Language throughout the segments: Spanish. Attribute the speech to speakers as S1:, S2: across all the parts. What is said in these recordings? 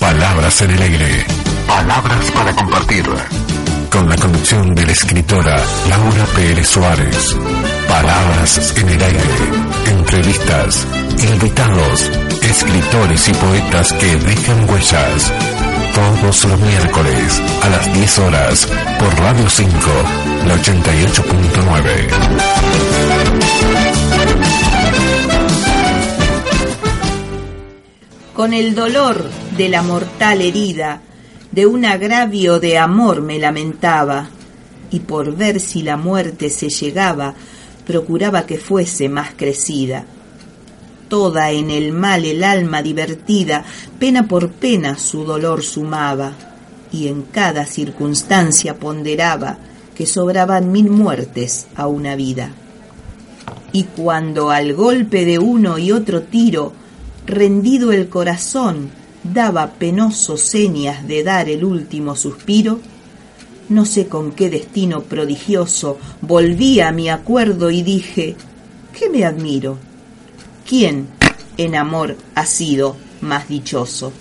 S1: Palabras en el aire. Palabras para compartir. Con la conducción de la escritora Laura Pérez Suárez. Palabras en el aire. Entrevistas. Invitados. Escritores y poetas que dejan huellas. Todos los miércoles a las 10 horas por Radio 5, la 88.9.
S2: Con el dolor de la mortal herida, de un agravio de amor me lamentaba, y por ver si la muerte se llegaba, procuraba que fuese más crecida. Toda en el mal el alma divertida, pena por pena su dolor sumaba, y en cada circunstancia ponderaba que sobraban mil muertes a una vida. Y cuando al golpe de uno y otro tiro, rendido el corazón, daba penoso señas de dar el último suspiro, no sé con qué destino prodigioso volví a mi acuerdo y dije, ¿qué me admiro? ¿Quién en amor ha sido más dichoso?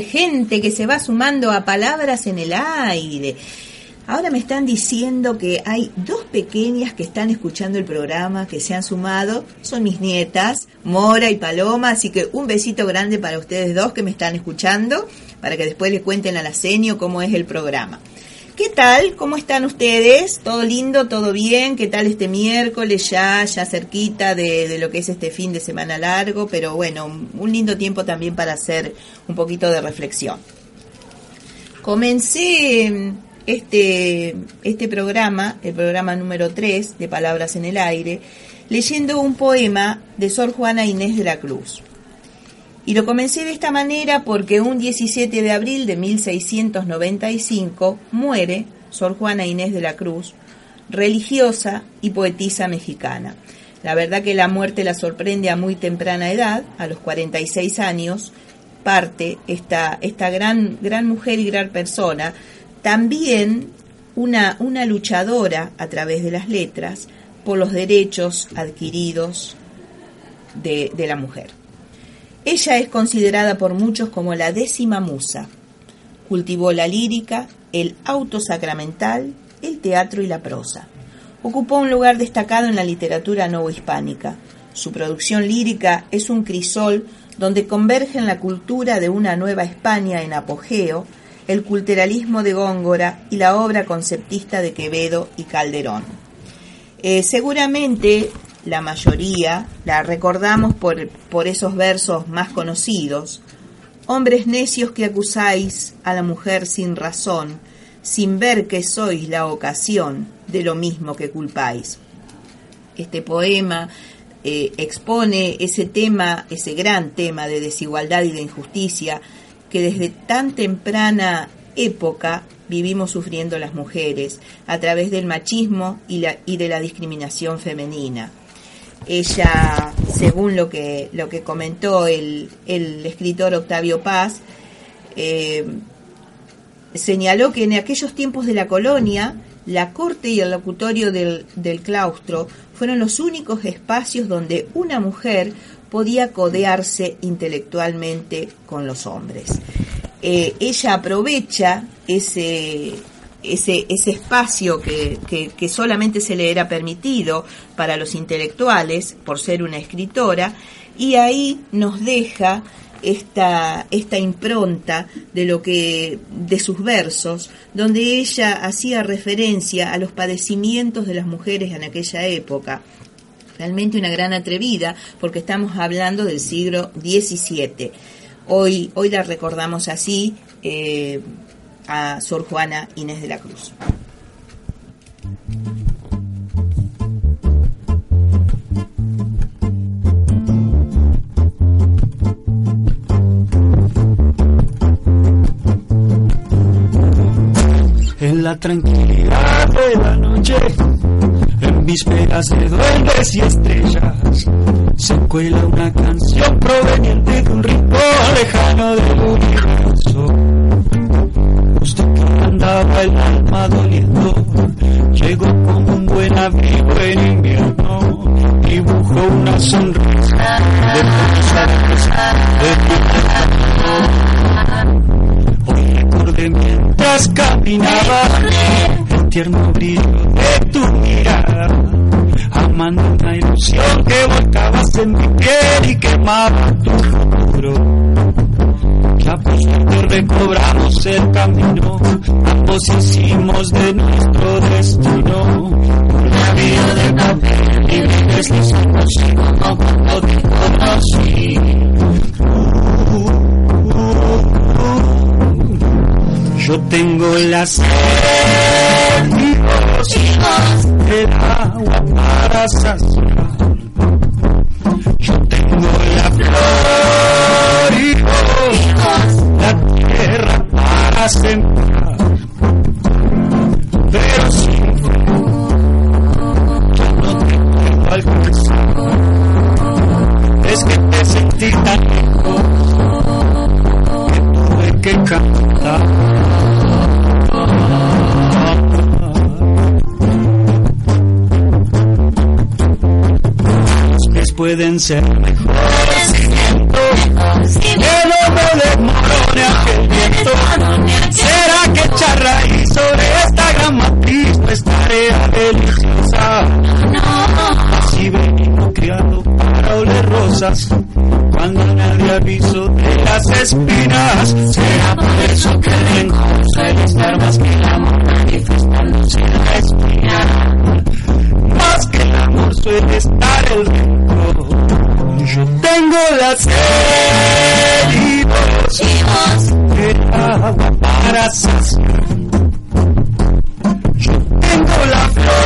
S2: Gente, que se va sumando a palabras en el aire. Ahora me están diciendo que hay dos pequeñas que están escuchando el programa, que se han sumado. Son mis nietas, Mora y Paloma, así que un besito grande para ustedes dos que me están escuchando, para que después les cuenten a la seño cómo es el programa. ¿Qué tal? ¿Cómo están ustedes? ¿Todo lindo? ¿Todo bien? ¿Qué tal este miércoles ya, ya cerquita de, de, lo que es este fin de semana largo? Pero bueno, un lindo tiempo también para hacer un poquito de reflexión. Comencé este, este programa, el programa número 3 de Palabras en el Aire, leyendo un poema de Sor Juana Inés de la Cruz. Y lo comencé de esta manera porque un 17 de abril de 1695 muere Sor Juana Inés de la Cruz, religiosa y poetisa mexicana. La verdad que la muerte la sorprende a muy temprana edad, a los 46 años, parte esta, esta gran, gran mujer y gran persona, también una, una luchadora a través de las letras por los derechos adquiridos de, de la mujer. Ella es considerada por muchos como la décima musa. Cultivó la lírica, el auto sacramental, el teatro y la prosa. Ocupó un lugar destacado en la literatura hispánica. Su producción lírica es un crisol donde convergen la cultura de una nueva España en apogeo, el culturalismo de Góngora y la obra conceptista de Quevedo y Calderón. Eh, seguramente la mayoría la recordamos por, por esos versos más conocidos. Hombres necios que acusáis a la mujer sin razón, sin ver que sois la ocasión de lo mismo que culpáis. Este poema eh, expone ese tema, ese gran tema de desigualdad y de injusticia que desde tan temprana época vivimos sufriendo las mujeres a través del machismo y, la, y de la discriminación femenina. Ella, según lo que, lo que comentó el, el escritor Octavio Paz, eh, señaló que en aquellos tiempos de la colonia, la corte y el locutorio del, del claustro fueron los únicos espacios donde una mujer podía codearse intelectualmente con los hombres. Eh, ella aprovecha ese, ese, ese espacio que, que, solamente se le era permitido para los intelectuales por ser una escritora y ahí nos deja esta, esta impronta de lo que de sus versos donde ella hacía referencia a los padecimientos de las mujeres en aquella época. Realmente una gran atrevida porque estamos hablando del siglo XVII hoy hoy la recordamos así eh, a Sor Juana Inés de la Cruz.
S3: En la tranquilidad de la noche, en vísperas de duendes y estrellas, se cuela una canción proveniente de un rincón lejano del universo andaba el alma doliendo. Llegó como un buen abrigo en invierno, dibujó una sonrisa de de Hoy recordé mientras caminaba el tierno brillo de tu mirada, amando una ilusión que volcabas en mi piel y quemaba tu futuro a que recobramos el camino, ambos hicimos de nuestro destino. Un navío de papel y me deslizamos como cuando te conocí. yo tengo la sed y los del agua para saciar. Yo tengo la flor sembrar, pero sin yo no te puedo alcanzar. Es que te sentí tan lejos que tuve que cantar. Pueden ser mejores que no me Será que echa raíz sobre esta gran matriz, pues tarea deliciosa. Venimos criado para oler rosas, cuando nadie aviso de las espinas. Será por eso que el rencor suele estar más que el amor manifestándose en la espina. Más que el amor suele estar el rencor. Yo tengo la sed agua para saciar. Yo tengo la flor,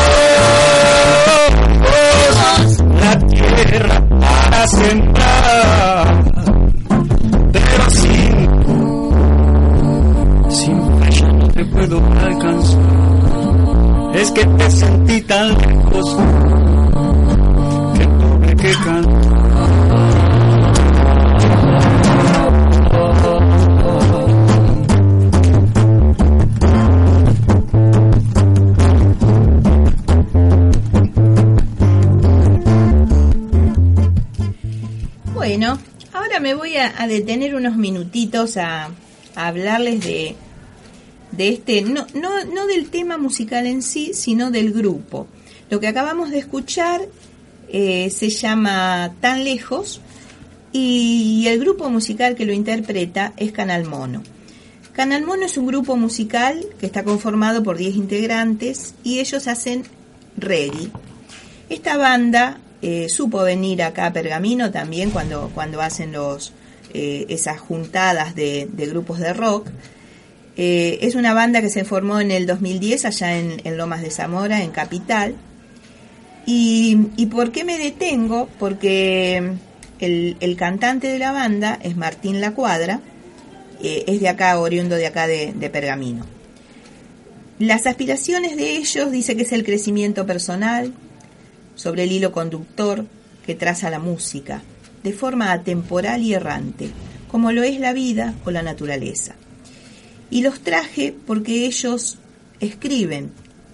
S3: la tierra para sembrar.
S2: Detener unos minutitos a, a hablarles de, de este, no, no, no del tema musical en sí, sino del grupo. Lo que acabamos de escuchar eh, se llama Tan Lejos y el grupo musical que lo interpreta es Canal Mono. Canal Mono es un grupo musical que está conformado por 10 integrantes y ellos hacen reggae. Esta banda eh, supo venir acá a Pergamino también cuando, cuando hacen los, eh, esas juntadas de, grupos de rock. Eh, es una banda que se formó en el 2010 allá en, Lomas de Zamora, en Capital. Y, y, por qué me detengo? Porque el, el, cantante de la banda es Martín La Cuadra, eh, es de acá, oriundo de acá de, de Pergamino. Las aspiraciones de ellos dice que es el crecimiento personal, sobre el hilo conductor que traza la música, de forma atemporal y errante, como lo es la vida o la naturaleza. Y los traje porque ellos escriben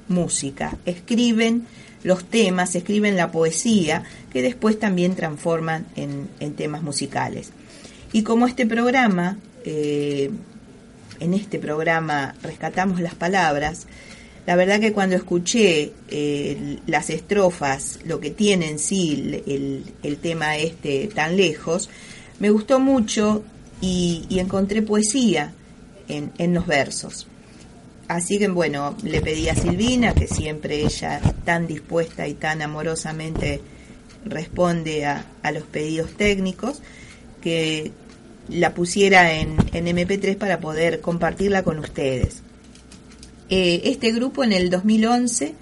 S2: música, escriben los temas, escriben la poesía, que después también transforman en, temas musicales. Y como este programa, eh, en este programa rescatamos las palabras, la verdad que cuando escuché eh, las estrofas, lo que tiene en sí el, el, tema este tan lejos, me gustó mucho y, y encontré poesía en, en, los versos. Así que bueno, le pedí a Silvina, que siempre ella tan dispuesta y tan amorosamente responde a, a los pedidos técnicos, que la pusiera en, en MP3 para poder compartirla con ustedes. Eh, este grupo en el 2011,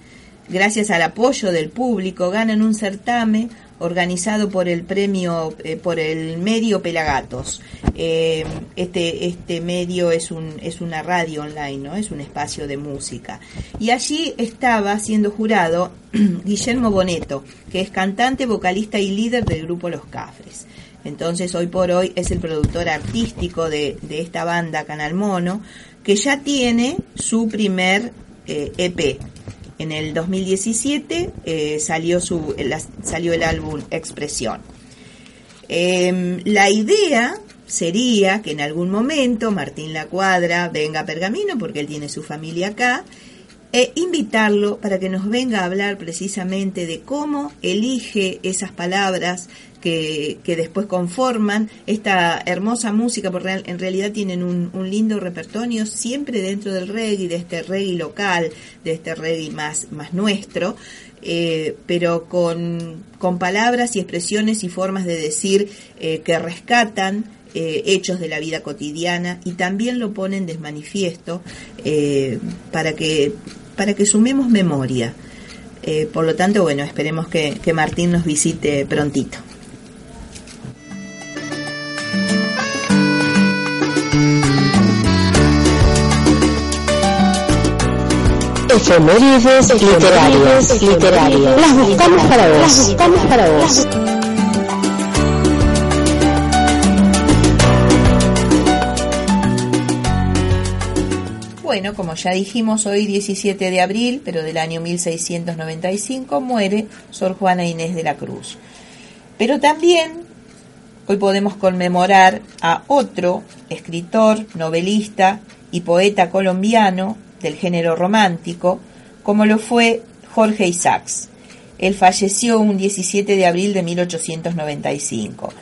S2: gracias al apoyo del público, ganan un certamen organizado por el premio, eh, por el medio Pelagatos. Eh, este, este medio es, un, es una radio online, ¿no? Es un espacio de música. Y allí estaba siendo jurado Guillermo Boneto, que es cantante, vocalista y líder del grupo Los Cafres. Entonces, hoy por hoy es el productor artístico de, de esta banda Canal Mono, que ya tiene su primer eh, EP. En el 2017 eh, salió, su, la, salió el álbum Expresión. Eh, la idea sería que en algún momento Martín La Cuadra venga a Pergamino, porque él tiene su familia acá, e invitarlo para que nos venga a hablar precisamente de cómo elige esas palabras que, que después conforman esta hermosa música, porque en realidad tienen un, un, lindo repertorio siempre dentro del reggae, de este reggae local, de este reggae más, más nuestro, eh, pero con, con palabras y expresiones y formas de decir eh, que rescatan eh, hechos de la vida cotidiana y también lo ponen de manifiesto para que para que sumemos memoria. Eh, por lo tanto, bueno, esperemos que, que Martín nos visite prontito.
S4: Efemérides literarias, literarias. Las buscamos para vos. Las buscamos para vos.
S2: Bueno, como ya dijimos, hoy 17 de abril, pero del año 1695, muere Sor Juana Inés de la Cruz. Pero también hoy podemos conmemorar a otro escritor, novelista y poeta colombiano del género romántico, como lo fue Jorge Isaacs. Él falleció un 17 de abril de 1895.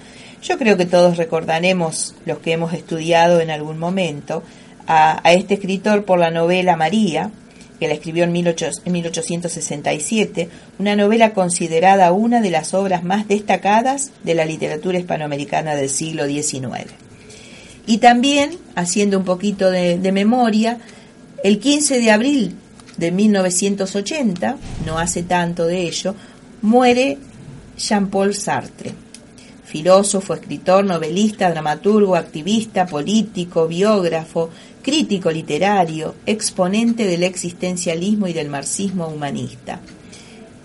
S2: Yo creo que todos recordaremos, los que hemos estudiado en algún momento, a, este escritor por la novela María, que la escribió en, 1867, una novela considerada una de las obras más destacadas de la literatura hispanoamericana del siglo XIX. Y también, haciendo un poquito de, de memoria, el 15 de abril de 1980, no hace tanto de ello, muere Jean-Paul Sartre, filósofo, escritor, novelista, dramaturgo, activista, político, biógrafo, crítico literario, exponente del existencialismo y del marxismo humanista.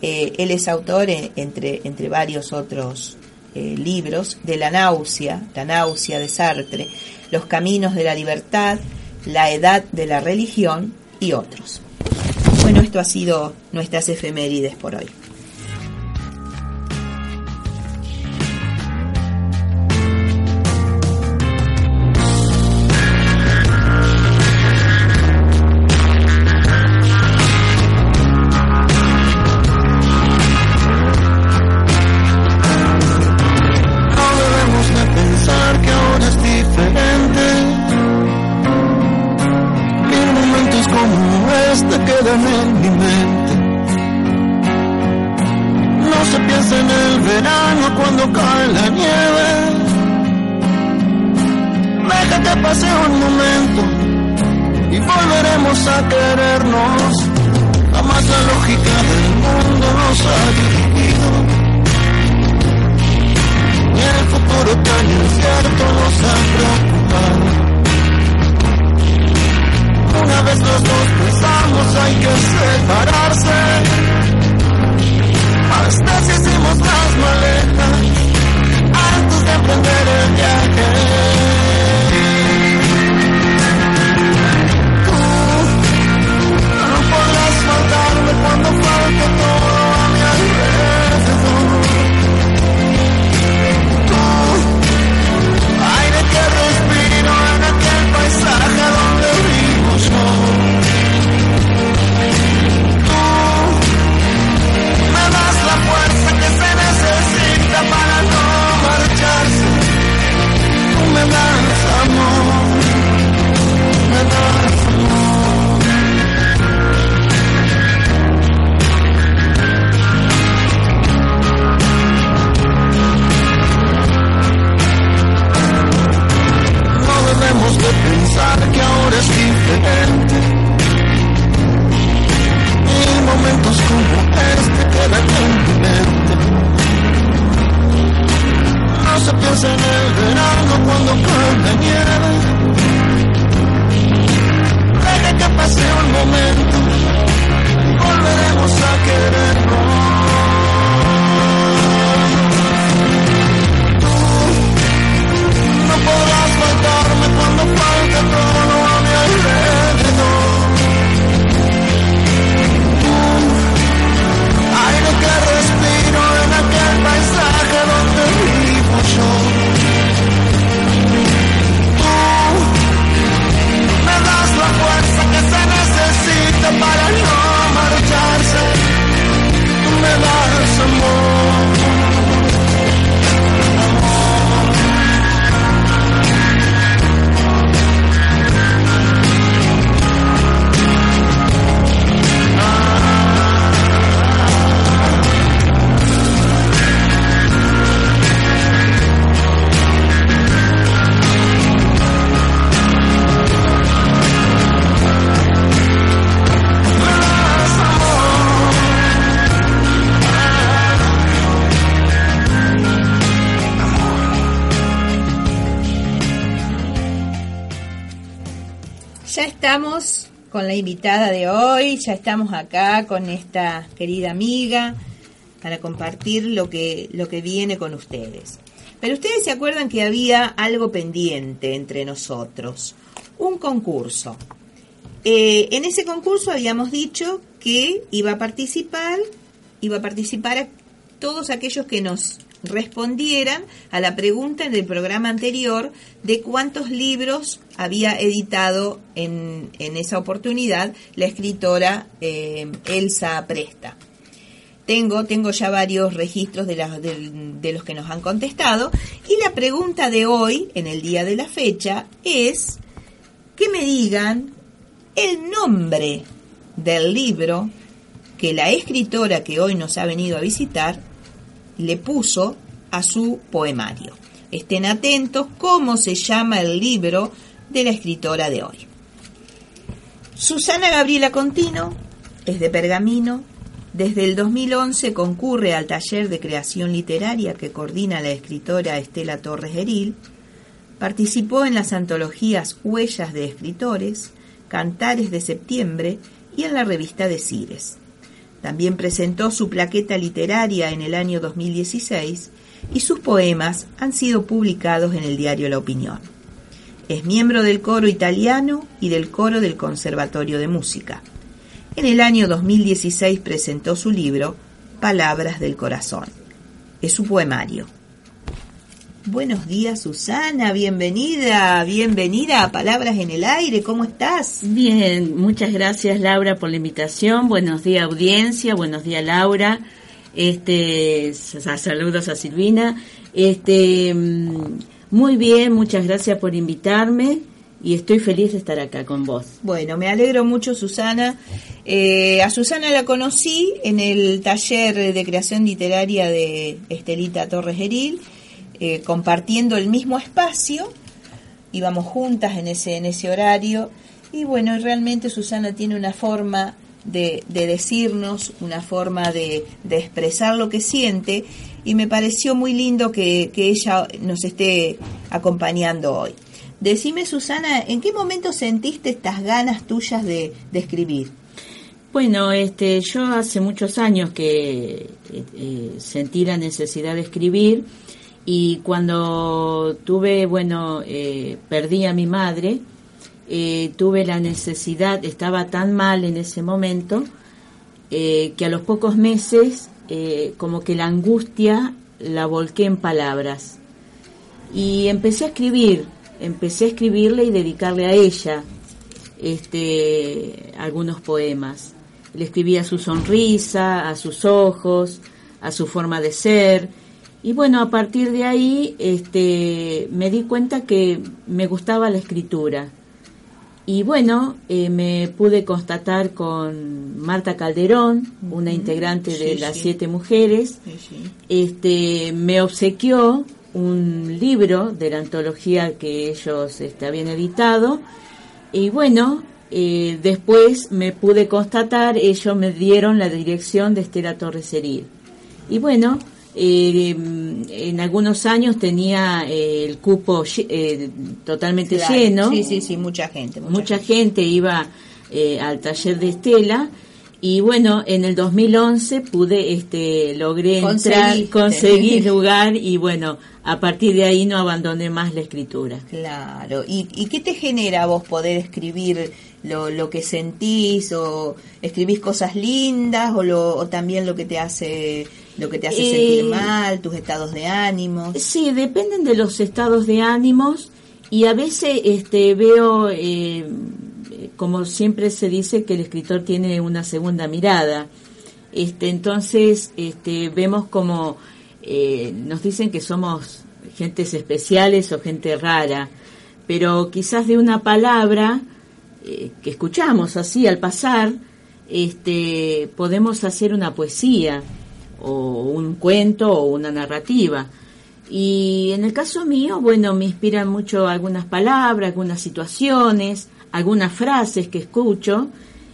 S2: Eh, él es autor, eh, entre, entre varios otros eh, libros, de La náusea, La náusea de Sartre, Los caminos de la libertad, La edad de la religión y otros. Bueno, esto ha sido nuestras efemérides por hoy. Con la invitada de hoy, ya estamos acá con esta querida amiga para compartir lo que, lo que viene con ustedes. Pero ustedes se acuerdan que había algo pendiente entre nosotros, un concurso. Eh, en ese concurso habíamos dicho que iba a participar, iba a participar todos aquellos que nos respondieran a la pregunta en el programa anterior de cuántos libros había editado en, en esa oportunidad la escritora eh, Elsa Presta. Tengo, tengo ya varios registros de, los que nos han contestado y la pregunta de hoy, en el día de la fecha, es que me digan el nombre del libro que la escritora que hoy nos ha venido a visitar le puso a su poemario. Estén atentos cómo se llama el libro de la escritora de hoy. Susana Gabriela Contino es de Pergamino. Desde el 2011 concurre al taller de creación literaria que coordina la escritora Estela Torres Heril. Participó en las antologías Huellas de Escritores, Cantares de Septiembre y en la revista de Cires. También presentó su plaqueta literaria en el año 2016 y sus poemas han sido publicados en el diario La Opinión. Es miembro del coro italiano y del coro del Conservatorio de Música. En el año 2016 presentó su libro Palabras del Corazón. Es su poemario. Buenos días, Susana, bienvenida, bienvenida a Palabras en el Aire, ¿cómo estás?
S5: Bien, muchas gracias Laura por la invitación. Buenos días audiencia, buenos días Laura. Este, sa- saludos a Silvina. Este, mm, muy bien, muchas gracias por invitarme y estoy feliz de estar acá con vos.
S2: Bueno, me alegro mucho, Susana. Eh, a Susana la conocí en el taller de creación literaria de Estelita Torres Heril, eh, compartiendo el mismo espacio. Íbamos juntas en ese, en ese horario. Y bueno, realmente Susana tiene una forma de, de decirnos, una forma de, de expresar lo que siente. Y me pareció muy lindo que, que ella nos esté acompañando hoy. Decime, Susana, ¿en qué momento sentiste estas ganas tuyas de, escribir?
S5: Bueno, este, yo hace muchos años que eh, eh, sentí la necesidad de escribir y cuando tuve, bueno, eh, perdí a mi madre, eh, tuve la necesidad, estaba tan mal en ese momento, que a los pocos meses, eh, como que la angustia la volqué en palabras. Y empecé a escribir, empecé a escribirle y dedicarle a ella este, algunos poemas. Le escribí a su sonrisa, a sus ojos, a su forma de ser. Y bueno, a partir de ahí este, me di cuenta que me gustaba la escritura. Y bueno, eh, me pude constatar con Marta Calderón, una integrante de las
S2: sí.
S5: siete mujeres, este, me obsequió un libro de la antología que ellos este, habían editado y bueno, eh, después me pude constatar, ellos me dieron la dirección de Estela Torres Heril. Y bueno, eh, en algunos años tenía eh, el cupo eh, totalmente
S2: Claro.
S5: lleno,
S2: Sí, sí, sí, mucha gente. Mucha,
S5: mucha
S2: gente.
S5: gente iba eh, al taller de Estela y bueno, en el 2011 pude, este, logré entrar, conseguí lugar y bueno, a partir de ahí no abandoné más la escritura.
S2: Claro. ¿Y, ¿Y qué te genera a vos poder escribir lo, lo que sentís o escribís cosas lindas o, lo, o también lo que te hace lo que te hace
S5: Eh,
S2: sentir mal, tus estados de ánimos?
S5: Sí, dependen de los estados de ánimos y a veces este, veo, eh, como siempre se dice, que el escritor tiene una segunda mirada. Este, entonces, este, vemos como eh, nos dicen que somos gentes especiales o gente rara, pero quizás de una palabra eh, que escuchamos así al pasar, este, podemos hacer una poesía o un cuento o una narrativa. Y en el caso mío, bueno, me inspiran mucho algunas palabras, algunas situaciones, algunas frases que escucho.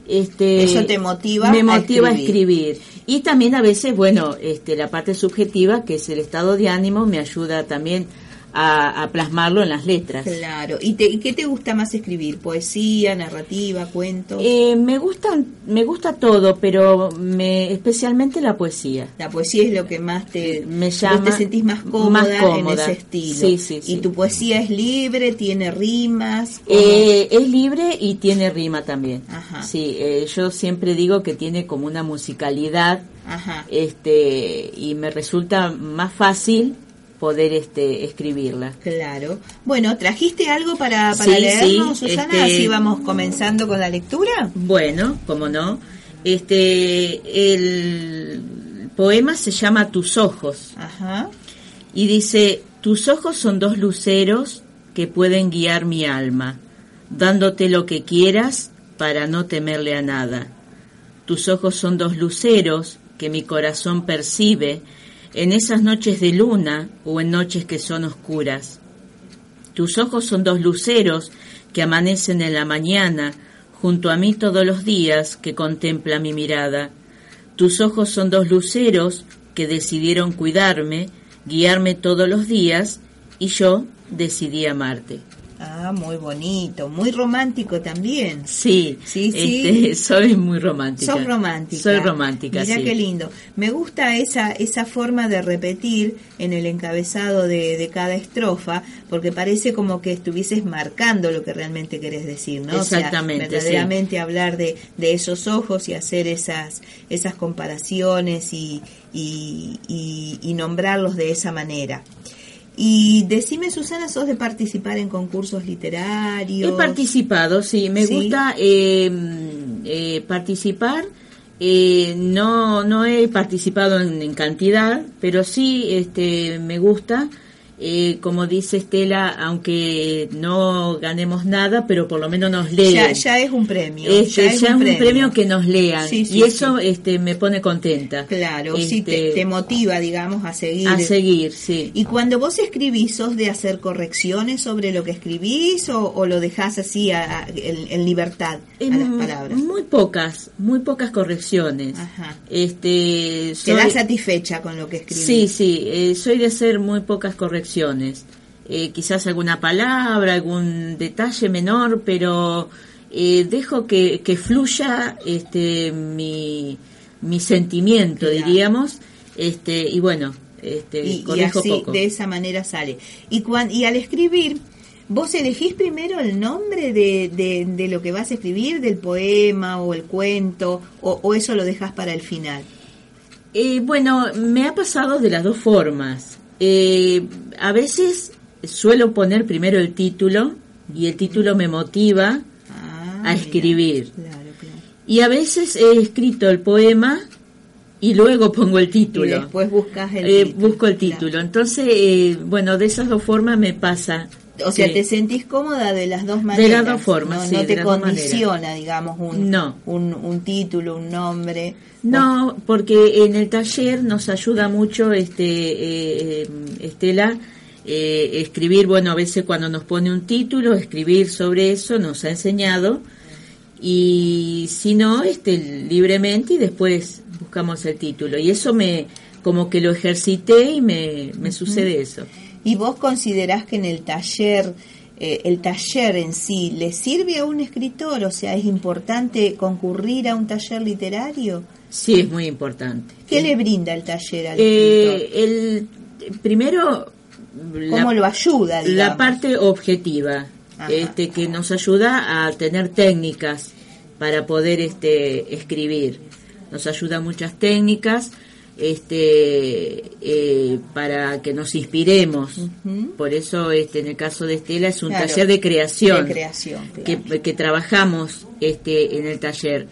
S5: Este,
S2: Eso te motiva
S5: me motiva a
S2: escribir.
S5: escribir. Y también a veces, bueno, este, la parte subjetiva, que es el estado de ánimo, me ayuda también a, a plasmarlo en las letras.
S2: Claro. ¿Y, te, y qué te gusta más escribir? ¿Poesía, narrativa, cuentos?
S5: Eh, me gustan, me gusta todo, pero me, especialmente la poesía.
S2: La poesía es lo que más te,
S5: Me llama
S2: te sentís más cómoda,
S5: más
S2: en
S5: cómoda.
S2: ese estilo.
S5: Sí, sí,
S2: ¿Y
S5: sí.
S2: tu poesía es libre, tiene rimas?
S5: Eh, es libre y tiene rima también.
S2: Ajá.
S5: Sí, eh, yo siempre digo que tiene como una musicalidad
S2: Ajá.
S5: este y me resulta más fácil poder este escribirla.
S2: Claro. Bueno, ¿trajiste algo para, para
S5: Sí,
S2: leernos,
S5: sí,
S2: Susana?
S5: este-
S2: Así vamos comenzando con la lectura.
S5: Bueno, como no. Este el poema se llama Tus ojos
S2: Ajá.
S5: y dice, "Tus ojos son dos luceros que pueden guiar mi alma, dándote lo que quieras para no temerle a nada. Tus ojos son dos luceros que mi corazón percibe en esas noches de luna o en noches que son oscuras. Tus ojos son dos luceros que amanecen en la mañana junto a mí todos los días que contempla mi mirada. Tus ojos son dos luceros que decidieron cuidarme, guiarme todos los días y yo decidí amarte.
S2: Ah, muy bonito, muy romántico también.
S5: Sí,
S2: Sí, sí.
S5: este, soy muy romántica.
S2: Sos romántica.
S5: Soy romántica,
S2: Mirá
S5: sí.
S2: qué lindo. Me gusta esa, esa forma de repetir en el encabezado de, de cada estrofa, porque parece como que estuvieses marcando lo que realmente querés decir, ¿no? O sea,
S5: Exactamente, sí.
S2: verdaderamente hablar de, de esos ojos y hacer esas, esas comparaciones y, y, y- y nombrarlos de esa manera. Y decime, Susana, ¿sos de participar en concursos literarios?
S5: He participado, sí, me
S2: Sí.
S5: gusta eh, eh, participar. eh, no no he participado en, en cantidad, pero sí este me gusta. Eh, como dice Estela, aunque no ganemos nada, pero por lo menos nos leen.
S2: Ya, ya es un premio.
S5: Este,
S2: ya es un premio.
S5: que nos lean
S2: Sí, sí,
S5: y eso
S2: sí.
S5: este me pone contenta.
S2: Claro, sí, te,
S5: Este,
S2: te motiva, digamos, a seguir.
S5: a seguir, sí.
S2: Y cuando vos escribís, ¿sos de hacer correcciones sobre lo que escribís o, o lo dejás así a- a- en, en libertad a las palabras?
S5: Muy pocas, muy pocas correcciones.
S2: Ajá.
S5: Este,
S2: ¿Quedás
S5: soy-
S2: satisfecha con lo que escribís?
S5: Sí, sí, eh, soy de hacer muy pocas correcciones. Eh, quizás alguna palabra, algún detalle menor, pero eh, dejo que, que fluya este, mi, mi sentimiento,
S2: Claro.
S5: diríamos, este, y bueno, este,
S2: Y, así,
S5: poco.
S2: de esa manera sale. Y, cuan- y al escribir, ¿vos elegís primero el nombre de, de, de lo que vas a escribir, del poema o el cuento, o, o eso lo dejas para el final?
S5: Eh, bueno, me ha pasado de las dos formas. Eh, a veces suelo poner primero el título y el título me motiva
S2: Ah,
S5: a
S2: mira.
S5: escribir.
S2: Claro, claro.
S5: Y a veces he escrito el poema y luego pongo el
S2: Y
S5: título.
S2: después buscas el
S5: Eh,
S2: título,
S5: busco el
S2: claro.
S5: título. Entonces, eh, bueno, de esas dos formas me pasa.
S2: O sea, te sentís cómoda de las dos maneras.
S5: dos formas,
S2: No,
S5: sí,
S2: no
S5: de
S2: te
S5: las
S2: condiciona, digamos, un,
S5: No.
S2: un, un título, un nombre.
S5: No, porque en el taller nos ayuda mucho este eh, eh, Estela eh, escribir, bueno, a veces cuando nos pone un título, escribir sobre eso, nos ha enseñado y si no, este libremente y después buscamos el título y eso me como que lo ejercité y me, me sucede eso.
S2: ¿Y vos considerás que en el taller, eh, el taller en sí, le sirve a un escritor? O sea, ¿es importante concurrir a un taller literario?
S5: Sí, es muy importante.
S2: ¿Qué le brinda el taller al
S5: Eh, el primero
S2: escritor? ¿Cómo lo ayuda, digamos?
S5: La parte objetiva,
S2: Ajá.
S5: este, que nos ayuda a tener técnicas para poder este, escribir. Nos ayuda muchas técnicas este, eh, para que nos inspiremos. Por eso, este, en el caso de Estela, es un
S2: Claro,
S5: taller de creación,
S2: de creación, claro.
S5: que, que trabajamos este, en el taller.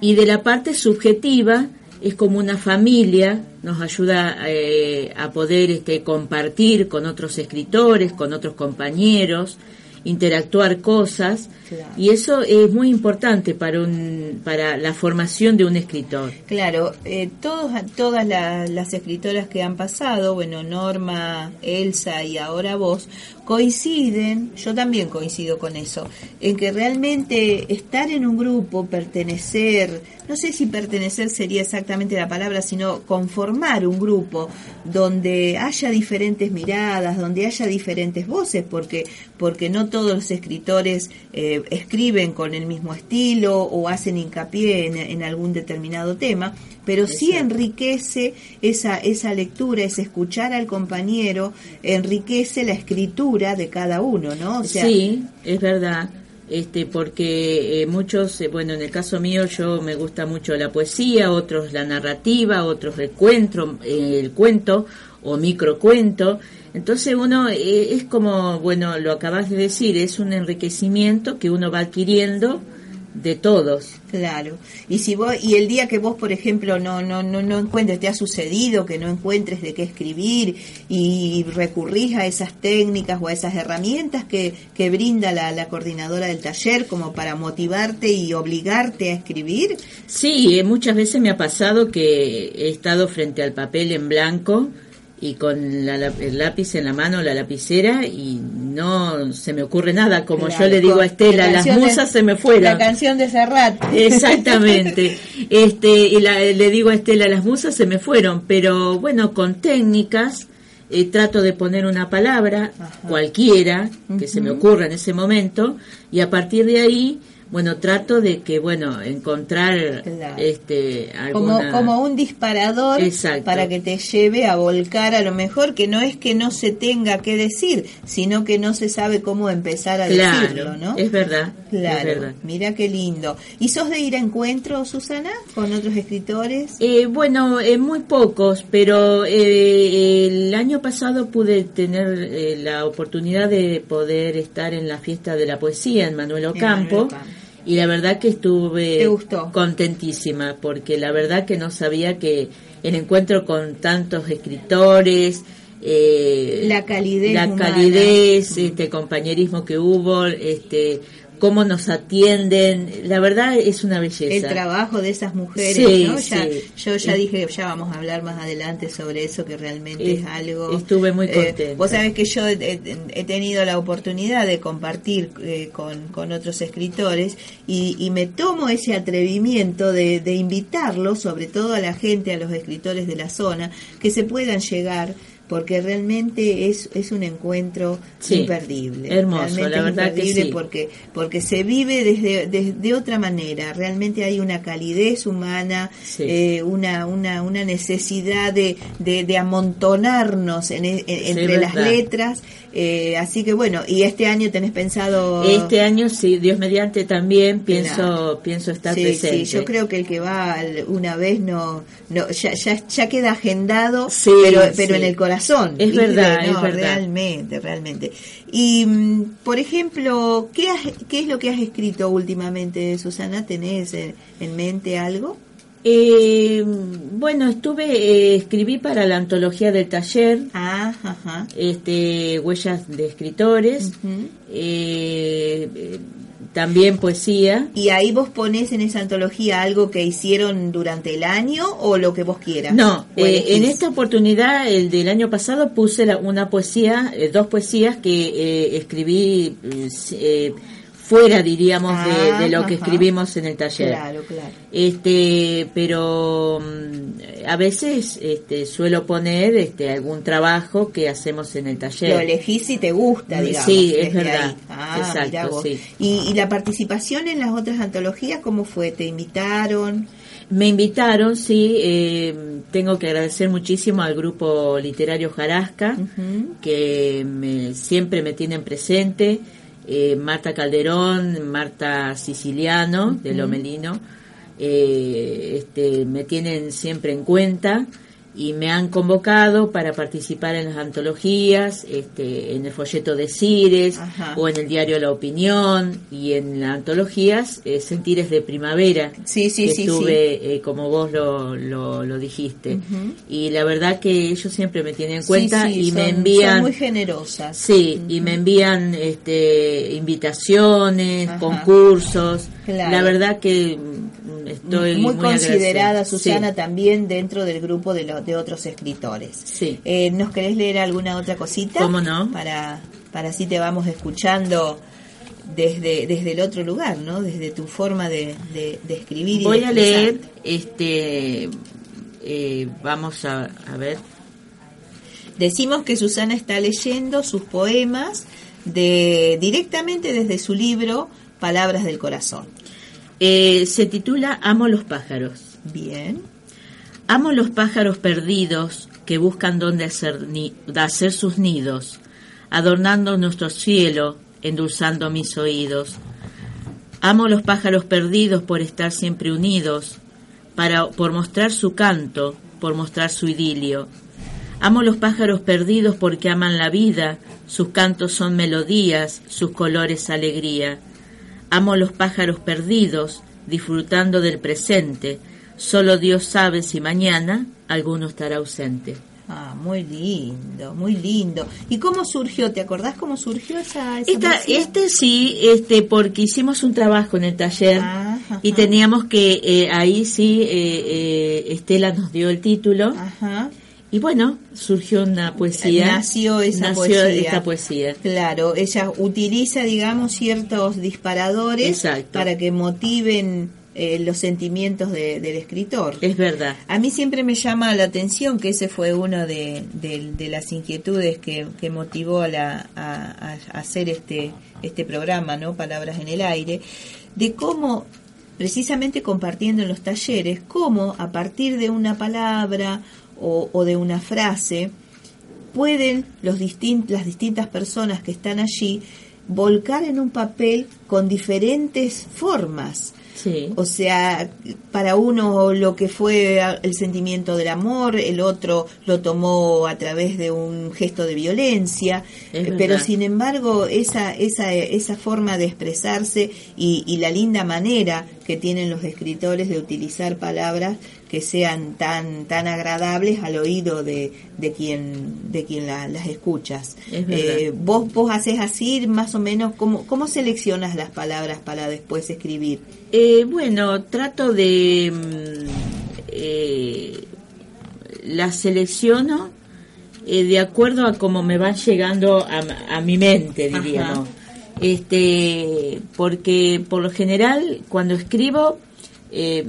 S5: Y de la parte subjetiva, es como una familia, nos ayuda eh, a poder este, compartir con otros escritores, con otros compañeros, interactuar cosas,
S2: Claro.
S5: y eso es muy importante para, un, para la formación de un escritor.
S2: Claro, eh, todos, todas la- las escritoras que han pasado, bueno, Norma, Elsa y ahora vos, coinciden, yo también coincido con eso, en que realmente estar en un grupo, pertenecer, no sé si pertenecer sería exactamente la palabra, sino conformar un grupo donde haya diferentes miradas, donde haya diferentes voces, porque, porque no todos los escritores eh, escriben con el mismo estilo o hacen hincapié en, en algún determinado tema, pero sí enriquece esa, esa lectura, ese escuchar al compañero, enriquece la escritura de cada uno, ¿no?
S5: sí, es verdad. Este, porque eh, muchos, eh, bueno, en el caso mío yo me gusta mucho la poesía, otros la narrativa, otros el cuento, el cuento o microcuento. Entonces uno eh, es como, bueno, lo acabas de decir, es un enriquecimiento que uno va adquiriendo de todos.
S2: Claro. Y si vos y el día que vos, por ejemplo, no no no no encuentres, te ha sucedido que no encuentres de qué escribir y recurrís a esas técnicas o a esas herramientas que, que brinda la, la coordinadora del taller como para motivarte y obligarte a escribir.
S5: Sí, eh, muchas veces me ha pasado que he estado frente al papel en blanco y con la, el lápiz en la mano, la lapicera, y no se me ocurre nada, como yo le digo a Estela, las musas se me fueron.
S2: La canción de Serrat.
S5: Exactamente. este, y le digo a Estela, las musas se me fueron, pero bueno, con técnicas, eh, trato de poner una palabra, cualquiera, que se me ocurra en ese momento, y a partir de ahí bueno trato de que bueno encontrar este
S2: como como un disparador para que te lleve a volcar a lo mejor que no es que no se tenga que decir sino que no se sabe cómo empezar a decirlo no
S5: es verdad
S2: claro mira qué lindo. Y sos de ir a encuentros Susana con otros escritores
S5: eh, bueno eh, muy pocos pero eh, el año pasado pude tener eh, la oportunidad de poder estar en la fiesta de la poesía en Manuel Ocampo y la verdad que estuve contentísima porque la verdad que no sabía que el encuentro con tantos escritores
S2: eh, la calidez
S5: la calidez este compañerismo que hubo este cómo nos atienden, la verdad es una belleza.
S2: El trabajo de esas mujeres, ¿no? Ya, Yo ya dije, ya vamos a hablar más adelante sobre eso, que realmente es, algo...
S5: Estuve muy eh, contenta.
S2: vos sabés que yo he, tenido la oportunidad de compartir eh, con, con, otros escritores y, y, me tomo ese atrevimiento de, de invitarlos, sobre todo a la gente, a los escritores de la zona, que se puedan llegar porque realmente es, es un encuentro imperdible.
S5: Hermoso, la verdad que sí.
S2: porque, porque se vive desde, de otra manera, realmente hay una calidez humana, eh, una, una, una necesidad de, de, amontonarnos en, entre las letras eh, así que bueno, y este año tenés pensado...
S5: Este año sí, Dios mediante también pienso pienso estar presente.
S2: Sí, yo creo que el que va una vez no, no ya, ya, ya queda agendado, pero, pero en el corazón.
S5: Es verdad, es verdad.
S2: Realmente, realmente. Y, mm, por ejemplo, ¿qué, ¿qué es lo que has escrito últimamente, Susana? ¿Tenés en mente algo?
S5: Eh, bueno, estuve, eh, escribí para la antología del taller,
S2: ah,
S5: este huellas de escritores, eh, también poesía.
S2: ¿Y ahí vos pones en esa antología algo que hicieron durante el año o lo que vos quieras?
S5: No, eh, en esta oportunidad, el del año pasado, puse una poesía, dos poesías que escribí fuera, diríamos, de, lo que escribimos en el taller.
S2: Claro, claro.
S5: Este, pero mm, a veces este, suelo poner este, algún trabajo que hacemos en el taller.
S2: Lo elegís si te gusta, digamos.
S5: Sí, es verdad. Ah, Exacto, sí.
S2: ¿Y, la participación en las otras antologías cómo fue? ¿Te invitaron?
S5: Me invitaron, sí. Eh, tengo que agradecer muchísimo al grupo literario Jarasca, que me, siempre me tienen presente eh, Marta Calderón, Marta Siciliano de Lomelino, eh, este, me tienen siempre en cuenta y me han convocado para participar en las antologías, este, en el folleto de Cires o en el diario La Opinión y en las antologías eh, Sentires de Primavera,
S2: sí, sí,
S5: que
S2: sí,
S5: estuve, eh, como vos lo, lo, dijiste. Y la verdad que ellos siempre me tienen en cuenta y me envían...
S2: Son muy generosas.
S5: Sí, y me envían este, invitaciones, concursos. La verdad que estoy
S2: muy, considerada Susana también dentro del grupo de, de otros escritores.
S5: Sí.
S2: Eh, ¿Nos querés leer alguna otra cosita?
S5: ¿Cómo no?
S2: Para para así te vamos escuchando desde, desde el otro lugar, ¿no? Desde tu forma de, de, de escribir. Y
S5: Voy
S2: de
S5: a leer, este, eh, vamos a, a ver.
S2: Decimos que Susana está leyendo sus poemas de directamente desde su libro Palabras del Corazón.
S5: Eh, se titula Amo los pájaros.
S2: Bien.
S5: Amo los pájaros perdidos que buscan dónde hacer, ni- hacer sus nidos, adornando nuestro cielo, endulzando mis oídos. Amo los pájaros perdidos por estar siempre unidos, para, por mostrar su canto, por mostrar su idilio. Amo los pájaros perdidos porque aman la vida, sus cantos son melodías, sus colores alegría. Amo los pájaros perdidos, disfrutando del presente. Solo Dios sabe si mañana alguno estará ausente.
S2: Ah, muy lindo, muy lindo. ¿Y cómo surgió? ¿Te acordás cómo surgió esa, esa
S5: Esta, este sí, este, porque hicimos un trabajo en el taller y teníamos que, eh, ahí sí, eh, eh, Estela nos dio el título
S2: Ajá.
S5: Y bueno, surgió una poesía.
S2: Nació esa
S5: nació
S2: poesía.
S5: esta poesía.
S2: Claro, ella utiliza, digamos, ciertos disparadores
S5: Exacto.
S2: para que motiven eh, los sentimientos de- del escritor.
S5: Es verdad.
S2: A mí siempre me llama la atención que ese fue uno de, de- de las inquietudes que, que motivó a, la- a- a hacer este, este programa, ¿no? Palabras en el aire, de cómo, precisamente compartiendo en los talleres, cómo a partir de una palabra o, o de una frase, pueden los distin- las distintas personas que están allí volcar en un papel con diferentes formas.
S5: Sí.
S2: O sea, para uno lo que fue el sentimiento del amor, el otro lo tomó a través de un gesto de violencia, eh, pero sin embargo esa, esa, esa forma de expresarse y, y la linda manera que tienen los escritores de utilizar palabras que sean tan tan agradables al oído de, de quien de quien la- las escuchas.
S5: Es.
S2: Eh, vos vos haces así más o menos cómo cómo seleccionas las palabras para después escribir.
S5: Eh, bueno, trato de... mm, eh, las selecciono eh, de acuerdo a cómo me van llegando a, a mi mente, diríamos. Este, porque por lo general cuando escribo eh,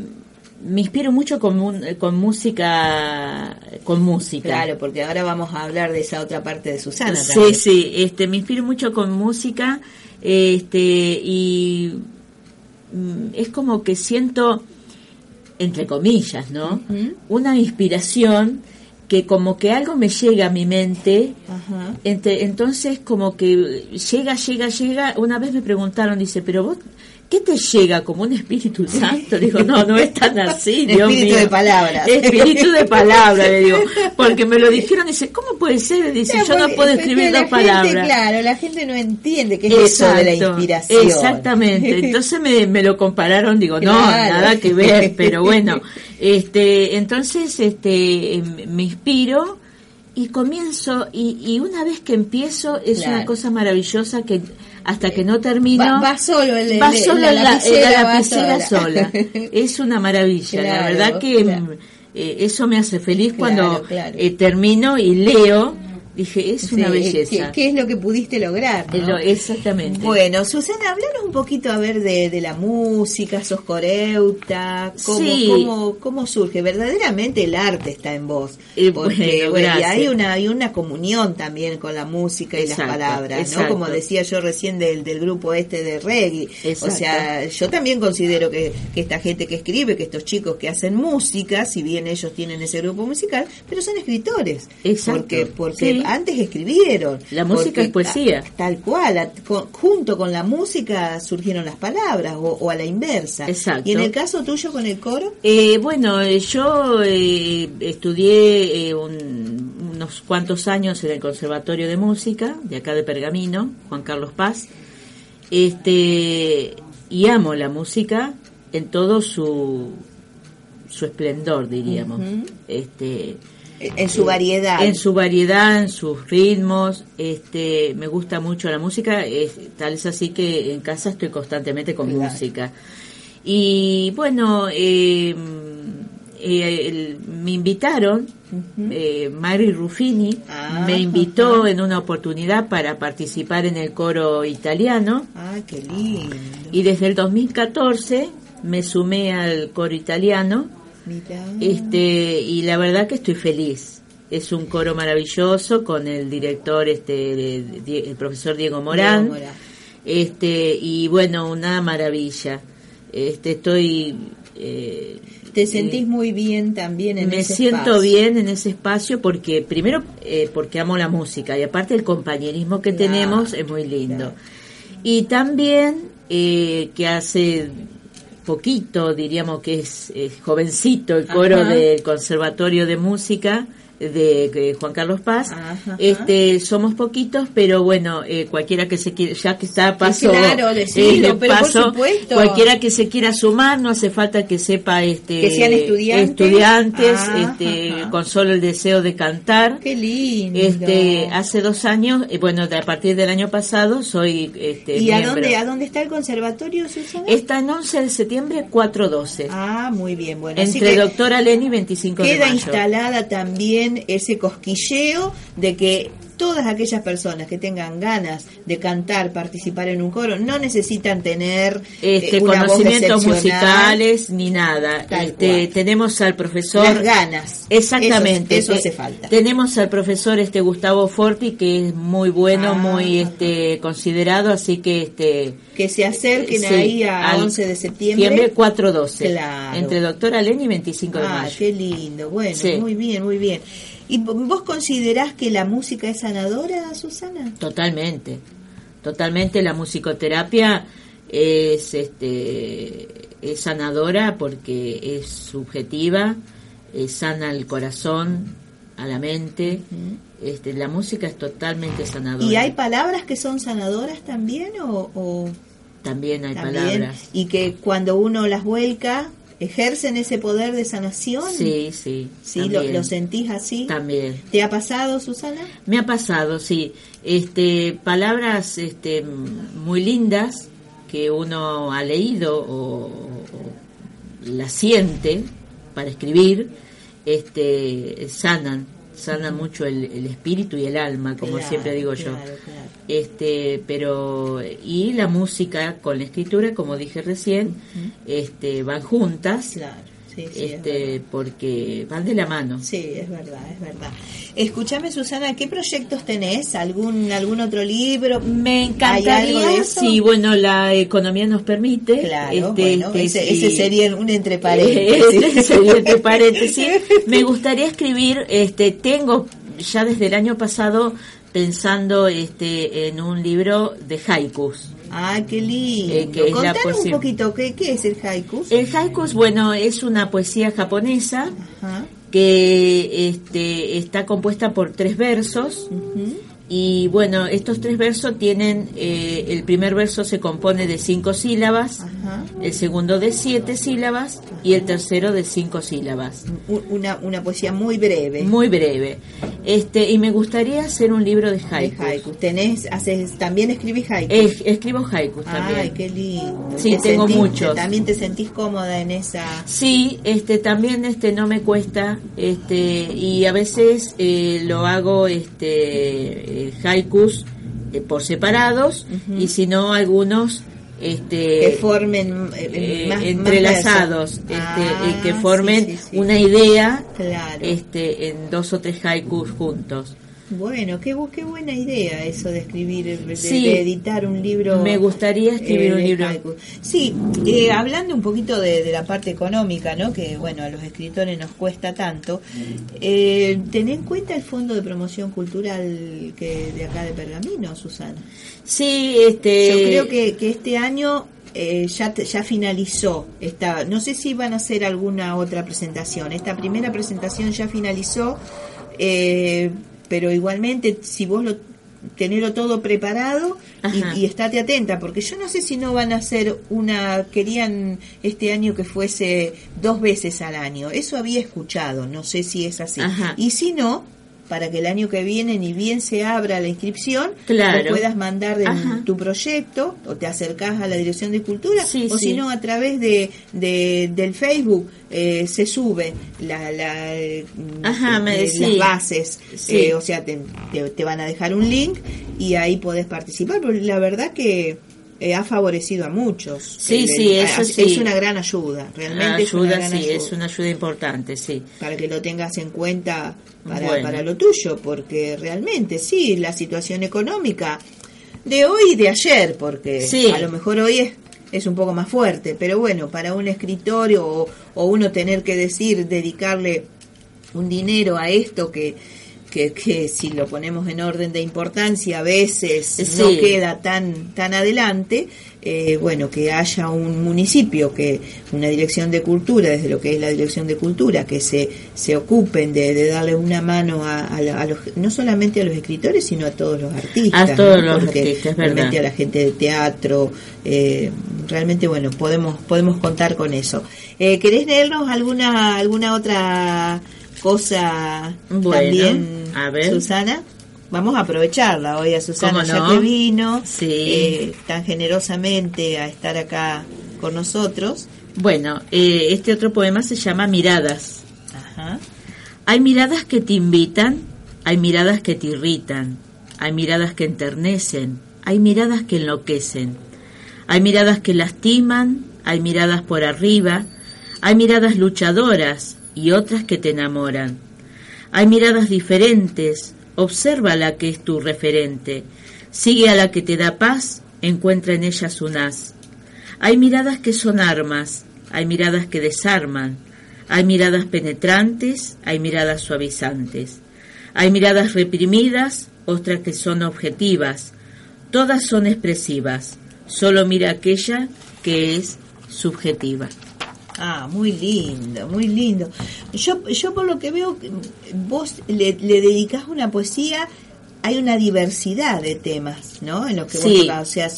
S5: me inspiro mucho con, con música, con música.
S2: Claro, porque ahora vamos a hablar de esa otra parte de Susana.
S5: Sí,
S2: también.
S5: sí, este, me inspiro mucho con música, este, y mm, es como que siento, entre comillas, ¿no? Una inspiración que como que algo me llega a mi mente,
S2: Ajá.
S5: ente- entonces como que llega, llega, llega, una vez me preguntaron, dice, pero vos, ¿qué te llega como un Espíritu Santo? Digo, no, no es tan así, Dios
S2: Espíritu
S5: mío.
S2: de palabras.
S5: Espíritu de palabras, le digo, porque me lo dijeron, dice, ¿cómo puede ser? Dice, yo no puedo escribir dos
S2: gente,
S5: palabras.
S2: Claro, la gente no entiende qué es eso de la inspiración.
S5: Exactamente. Entonces me, me lo compararon, digo, no,
S2: Claro.
S5: nada que ver, pero bueno, este, entonces, este, em, me inspiro y comienzo y, y una vez que empiezo es
S2: Claro.
S5: una cosa maravillosa que hasta que no termino
S2: Va, va solo el,
S5: va solo
S2: la
S5: la,
S2: lapicera,
S5: la
S2: va
S5: lapicera
S2: sola.
S5: sola. Es una maravilla, la verdad que
S2: claro.
S5: eh, eso me hace feliz cuando
S2: claro.
S5: eh, termino y leo. Dije, es una
S2: Sí,
S5: belleza.
S2: ¿qué, qué es lo que pudiste lograr? no?
S5: Exactamente.
S2: Bueno, Susana, hablanos un poquito a ver de, de la música, sos coreuta, cómo,
S5: Sí.
S2: cómo, cómo surge. Verdaderamente el arte está en vos.
S5: Eh,
S2: porque
S5: bueno,
S2: bueno, hay una, hay una comunión también con la música y
S5: Exacto,
S2: las palabras, ¿no? Como decía yo recién del, del grupo este de reggae.
S5: Exacto.
S2: O sea, yo también considero que, que esta gente que escribe, que estos chicos que hacen música, si bien ellos tienen ese grupo musical, pero son escritores.
S5: Exacto,
S2: Porque, porque
S5: sí.
S2: Antes escribieron.
S5: La música es poesía.
S2: Tal cual, junto con la música surgieron las palabras o, o a la inversa.
S5: Exacto.
S2: Y en el caso tuyo con el coro,
S5: Eh, bueno, eh, yo eh, estudié eh, un- unos cuantos años en el Conservatorio de Música de acá de Pergamino, Juan Carlos Paz, este y amo la música en todo su su esplendor, diríamos. Este
S2: en su variedad.
S5: en su variedad, en sus ritmos, este, me gusta mucho la música, es, tal es así que en casa estoy constantemente con
S2: Claro.
S5: música. Y bueno, eh, eh, el- me invitaron, eh, Mari Ruffini
S2: Ah,
S5: me invitó en una oportunidad para participar en el coro italiano
S2: Ah, qué lindo.
S5: y desde el 2014 me sumé al coro italiano
S2: Mirá.
S5: este y la verdad que estoy feliz. Es un coro maravilloso con el director este el profesor Diego Morán.
S2: Diego Morán.
S5: Este y bueno, una maravilla. Este estoy eh,
S2: Te sentís muy bien también en
S5: me
S2: ese
S5: siento
S2: espacio.
S5: bien en ese espacio porque primero eh, porque amo la música y aparte el compañerismo que
S2: Claro,
S5: tenemos es muy lindo
S2: claro.
S5: y también eh, que hace poquito diríamos que es, es jovencito el coro
S2: Ajá.
S5: del conservatorio de música de, eh, Juan Carlos Paz
S2: Ajá.
S5: este somos poquitos pero bueno eh, cualquiera que se quiera ya que está paso
S2: claro, pero por
S5: paso,
S2: supuesto.
S5: cualquiera que se quiera sumar no hace falta que sepa este
S2: Que sean estudiantes.
S5: estudiantes,
S2: Ah,
S5: este, con solo el deseo de cantar.
S2: Qué lindo.
S5: Este, hace dos años, eh, bueno, de- a partir del año pasado soy este,
S2: ¿Y a dónde, a dónde está el conservatorio, Susana?
S5: Está en 11 de septiembre, 412.
S2: Ah, muy bien, bueno.
S5: entre
S2: que
S5: Doctora Leni 25 de
S2: queda
S5: mayo.
S2: instalada también ese cosquilleo de que todas aquellas personas que tengan ganas de cantar, participar en un coro, no necesitan tener
S5: Este,
S2: eh, una
S5: conocimientos musicales ni nada. Este, tenemos al profesor
S2: las ganas.
S5: Exactamente.
S2: Eso, hace falta.
S5: Tenemos al profesor este Gustavo Forti que es muy bueno,
S2: Ah,
S5: muy
S2: ajá.
S5: este considerado, así que este
S2: Que se acerquen
S5: sí,
S2: ahí a
S5: al
S2: 11 de septiembre.
S5: 412.
S2: Claro.
S5: Entre Doctora Leni y 25 de
S2: Ah,
S5: mayo.
S2: qué lindo. Bueno,
S5: Sí.
S2: muy bien, muy bien. ¿Y vos considerás que la música es sanadora, Susana?
S5: Totalmente, totalmente la musicoterapia es este es sanadora porque es subjetiva, eh, sana el corazón, a la mente. Este, la música es totalmente sanadora.
S2: ¿Y hay palabras que son sanadoras también o, o
S5: también hay
S2: también?
S5: palabras.
S2: Y que cuando uno las vuelca ejercen ese poder de sanación.
S5: Sí, sí.
S2: ¿Sí? ¿Lo, lo sentís así?
S5: También.
S2: ¿Te ha pasado, Susana?
S5: Me ha pasado, sí. Este, palabras este, muy lindas que uno ha leído o, o las siente para escribir, este, sanan, sanan mucho el, el espíritu y el alma, como
S2: Claro,
S5: siempre digo yo.
S2: claro, claro.
S5: Este, pero y la música con la escritura, como dije recién, este, van juntas,
S2: Claro, sí, sí, es
S5: este, porque van de la mano.
S2: Sí, es verdad, es verdad. Escúchame, Susana, ¿qué proyectos tenés? ¿Algún algún otro libro?
S5: Me
S2: ¿Hay algo
S5: encantaría, si bueno, la economía nos permite.
S2: Claro,
S5: este,
S2: bueno,
S5: este,
S2: ese, sería un entre paréntesis.
S5: Este sería entre paréntesis. Me gustaría escribir, este, tengo ya desde el año pasado pensando este en un libro de haikus.
S2: Ah, qué lindo.
S5: Eh, que es la
S2: Contanos un poquito, ¿qué, ¿qué es el haiku?
S5: El haikus, bueno, es una poesía japonesa
S2: Ajá.
S5: que este, está compuesta por tres versos. Y bueno, estos tres versos tienen, eh, el primer verso se compone de cinco sílabas,
S2: Ajá.
S5: el segundo de siete sílabas y el tercero de cinco sílabas.
S2: Una, una poesía muy breve.
S5: Muy breve. Este, y me gustaría hacer un libro de
S2: de
S5: haikus.
S2: haiku. Tenés, haces, también escribís haiku.
S5: Es- escribo haikus
S2: Ay,
S5: también.
S2: qué lindo.
S5: Sí,
S2: ¿Te
S5: tengo
S2: sentís-
S5: muchos.
S2: También te sentís cómoda en esa...
S5: Sí, este también este no me cuesta este y a veces eh, lo hago este eh, haikus eh, por separados y si no algunos este
S2: que formen eh,
S5: eh,
S2: más, más
S5: entrelazados
S2: versos.
S5: este,
S2: Ah,
S5: que
S2: sí,
S5: formen
S2: sí, sí.
S5: una idea
S2: Claro.
S5: este en dos o tres haikus juntos.
S2: Bueno, qué, qué buena idea eso de escribir, de,
S5: Sí.
S2: de editar un libro.
S5: Me gustaría escribir
S2: eh,
S5: un libro.
S2: haiku. Sí, eh, hablando un poquito de, de la parte económica, ¿no? Que bueno, a los escritores nos cuesta tanto. Eh, ten en cuenta el Fondo de Promoción Cultural que de acá de Pergamino, Susana.
S5: Sí, este
S2: Yo creo que, que este año eh, ya, ya finalizó. Esta, no sé si van a hacer alguna otra presentación. Esta primera presentación ya finalizó, eh, pero igualmente si vos lo tenerlo todo preparado y, y estate atenta porque yo no sé si no van a hacer una querían este año que fuese dos veces al año. Eso había escuchado no sé si es así.
S5: Ajá.
S2: y si no para que el año que viene, ni bien se abra la inscripción,
S5: Claro.
S2: vos puedas mandar de- tu proyecto o te acercás a la Dirección de Cultura
S5: Sí,
S2: o
S5: sí.
S2: si no a través de, de- del Facebook eh, se sube la, la, eh,
S5: Ajá, me-
S2: eh,
S5: sí.
S2: las bases,
S5: Sí.
S2: eh, o sea, te, te- te van a dejar un link y ahí podés participar, pero la verdad que eh, ha favorecido a muchos.
S5: Sí, sí, eso
S2: es,
S5: sí.
S2: es una gran ayuda, realmente es una
S5: ayuda,
S2: gran
S5: sí,
S2: ayuda
S5: es una ayuda importante, sí.
S2: para que lo tengas en cuenta para,
S5: Bueno.
S2: para lo tuyo, porque realmente sí, la situación económica de hoy y de ayer, porque
S5: Sí.
S2: a lo mejor hoy es, es un poco más fuerte, pero bueno, para un escritorio o, o uno tener que decir, dedicarle un dinero a esto que, que, que si lo ponemos en orden de importancia a veces no queda tan, tan adelante, eh, bueno, que haya un municipio, que una dirección de cultura, desde lo que es la dirección de cultura, que se, se ocupen de, de darle una mano a, a la- a los, no solamente a los escritores, sino a todos los artistas.
S5: A todos
S2: ¿no?
S5: los
S2: Porque
S5: artistas,
S2: realmente a la gente de teatro, eh, realmente bueno, podemos, podemos contar con eso. Eh, ¿Querés leernos alguna, alguna otra cosa
S5: Bueno,
S2: también,
S5: a ver.
S2: Susana? Vamos a aprovecharla hoy a Susana,
S5: ¿Cómo
S2: ya
S5: no?
S2: que vino
S5: Sí.
S2: eh, tan generosamente a estar acá con nosotros.
S5: Bueno, eh, este otro poema se llama Miradas.
S2: Ajá.
S5: Hay miradas que te invitan, hay miradas que te irritan, hay miradas que enternecen, hay miradas que enloquecen, hay miradas que lastiman, hay miradas por arriba, hay miradas luchadoras y otras que te enamoran. Hay miradas diferentes, observa la que es tu referente, sigue a la que te da paz, encuentra en ellas un haz. Hay miradas que son armas, hay miradas que desarman, hay miradas penetrantes, hay miradas suavizantes, hay miradas reprimidas, otras que son objetivas, todas son expresivas, solo mira aquella que es subjetiva.
S2: Ah, muy lindo, muy lindo. Yo, yo por lo que veo, vos le, le dedicás una poesía, hay una diversidad de temas, ¿no? En lo que vos
S5: Sí.
S2: tocás, o sea,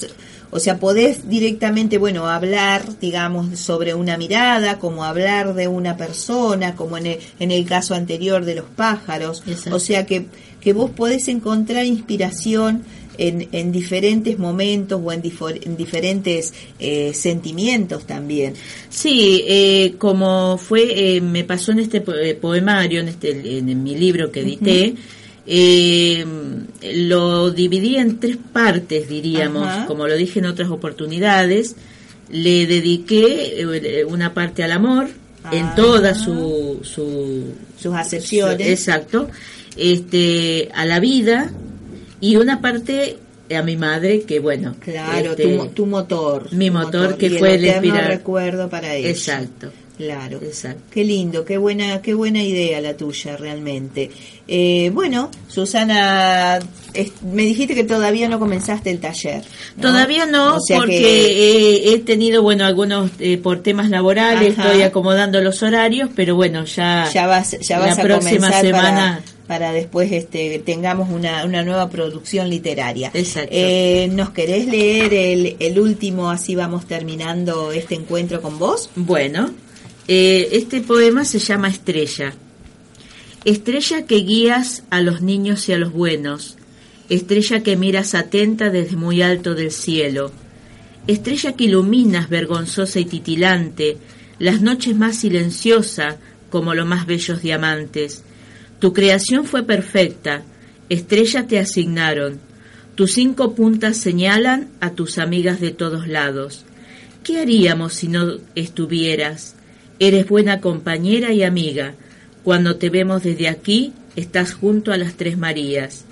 S2: o sea, podés directamente, bueno, hablar, digamos, sobre una mirada, como hablar de una persona, como en el, en el caso anterior de los pájaros.
S5: Exacto.
S2: O sea, que, que vos podés encontrar inspiración en, en diferentes momentos o en, diferentes eh, sentimientos también.
S5: Sí, eh, como fue, eh, me pasó en este eh, poemario, en, este, en, mi libro que edité, eh, lo dividí en tres partes, diríamos,
S2: Ajá.
S5: como lo dije en otras oportunidades. Le dediqué eh, una parte al amor,
S2: Ah.
S5: en toda su, su
S2: sus acepciones.
S5: su- exacto, este, a la vida y una parte a mi madre que bueno,
S2: Claro,
S5: este,
S2: tu, tu motor.
S5: mi
S2: tu
S5: motor que
S2: y
S5: fue el inspirar-
S2: recuerdo para ella.
S5: exacto,
S2: Claro.
S5: exacto.
S2: Qué lindo, qué buena, qué buena idea la tuya realmente. Eh, bueno, Susana, es- me dijiste que todavía no comenzaste el taller. ¿no?
S5: Todavía no,
S2: O sea
S5: porque
S2: que-
S5: he, he tenido, bueno, algunos eh, por temas laborales,
S2: Ajá.
S5: estoy acomodando los horarios, pero bueno, ya,
S2: ya vas, ya vas
S5: la
S2: a
S5: próxima
S2: comenzar
S5: semana.
S2: Para, después este, tengamos una, una nueva producción literaria.
S5: Exacto.
S2: Eh, ¿Nos querés leer el, el último, así vamos terminando este encuentro con vos?
S5: Bueno, eh, este poema se llama Estrella. Estrella que guías a los niños y a los buenos, estrella que miras atenta desde muy alto del cielo, estrella que iluminas vergonzosa y titilante las noches más silenciosas como los más bellos diamantes. Tu creación fue perfecta, estrella te asignaron, tus cinco puntas señalan a tus amigas de todos lados. ¿Qué haríamos si no estuvieras? Eres buena compañera y amiga. Cuando te vemos desde aquí, estás junto a las tres Marías.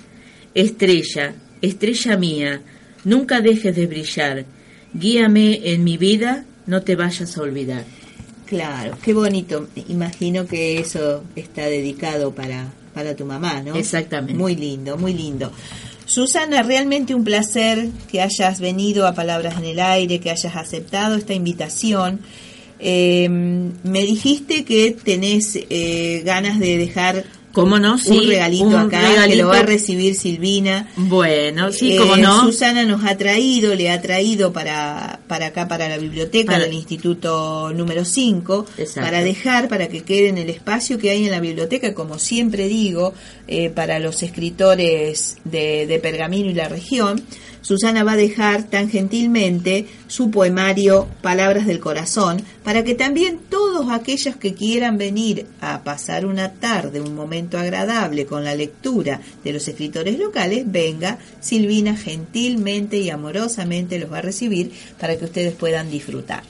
S5: Estrella, estrella mía, nunca dejes de brillar. Guíame en mi vida, no te vayas a olvidar.
S2: Claro, qué bonito. Imagino que eso está dedicado para, para tu mamá, ¿no?
S5: Exactamente.
S2: Muy lindo, muy lindo. Susana, realmente un placer que hayas venido a Palabras en el Aire, que hayas aceptado esta invitación. Eh, me dijiste que tenés eh, ganas de dejar
S5: ¿Cómo no? Sí,
S2: un regalito
S5: un
S2: acá que lo va a recibir Silvina.
S5: Bueno, sí,
S2: Eh,
S5: cómo no.
S2: Susana nos ha traído, le ha traído para, para acá, para la biblioteca
S5: Para-
S2: del Instituto número 5,
S5: Exacto.
S2: para dejar, para que quede en el espacio que hay en la biblioteca, como siempre digo, eh, para los escritores de, de Pergamino y la región. Susana va a dejar tan gentilmente su poemario Palabras del Corazón para que también todos aquellos que quieran venir a pasar una tarde, un momento agradable con la lectura de los escritores locales, venga, Silvina gentilmente y amorosamente los va a recibir para que ustedes puedan disfrutar.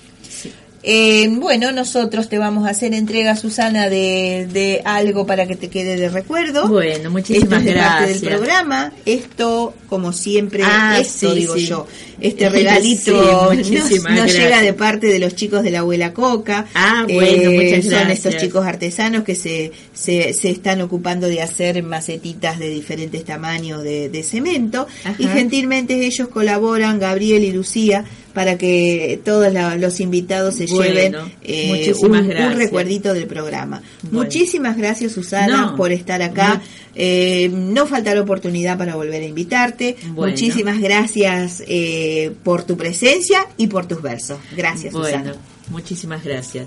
S2: Eh, bueno, nosotros te vamos a hacer entrega, Susana, de, de algo para que te quede de recuerdo.
S5: Bueno, muchísimas
S2: Esto es de parte del
S5: gracias.
S2: programa. Esto, como siempre,
S5: Ah,
S2: esto
S5: sí,
S2: digo
S5: sí.
S2: yo. Este regalito
S5: sí,
S2: nos,
S5: gracias.
S2: llega de parte de los chicos de la abuela Coca.
S5: Ah,
S2: Eh,
S5: bueno, muchas
S2: Son
S5: gracias.
S2: estos chicos artesanos que se, se, se están ocupando de hacer macetitas de diferentes tamaños de, de cemento.
S5: Ajá.
S2: Y gentilmente ellos colaboran, Gabriel y Lucía, para que todos la- los invitados se
S5: Bueno,
S2: lleven eh, un, recuerdito del programa.
S5: Bueno.
S2: Muchísimas gracias, Susana,
S5: No.
S2: por estar acá.
S5: Mu-
S2: Eh, no faltará oportunidad para volver a invitarte.
S5: Bueno.
S2: Muchísimas gracias eh, por tu presencia y por tus versos. Gracias, Susana.
S5: muchísimas gracias.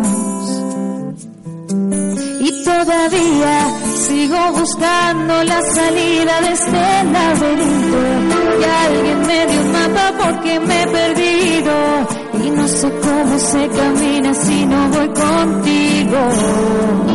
S6: Todavía sigo buscando la salida de este laberinto. Y alguien me dio un mapa porque me he perdido. Y no sé cómo se camina si no voy contigo.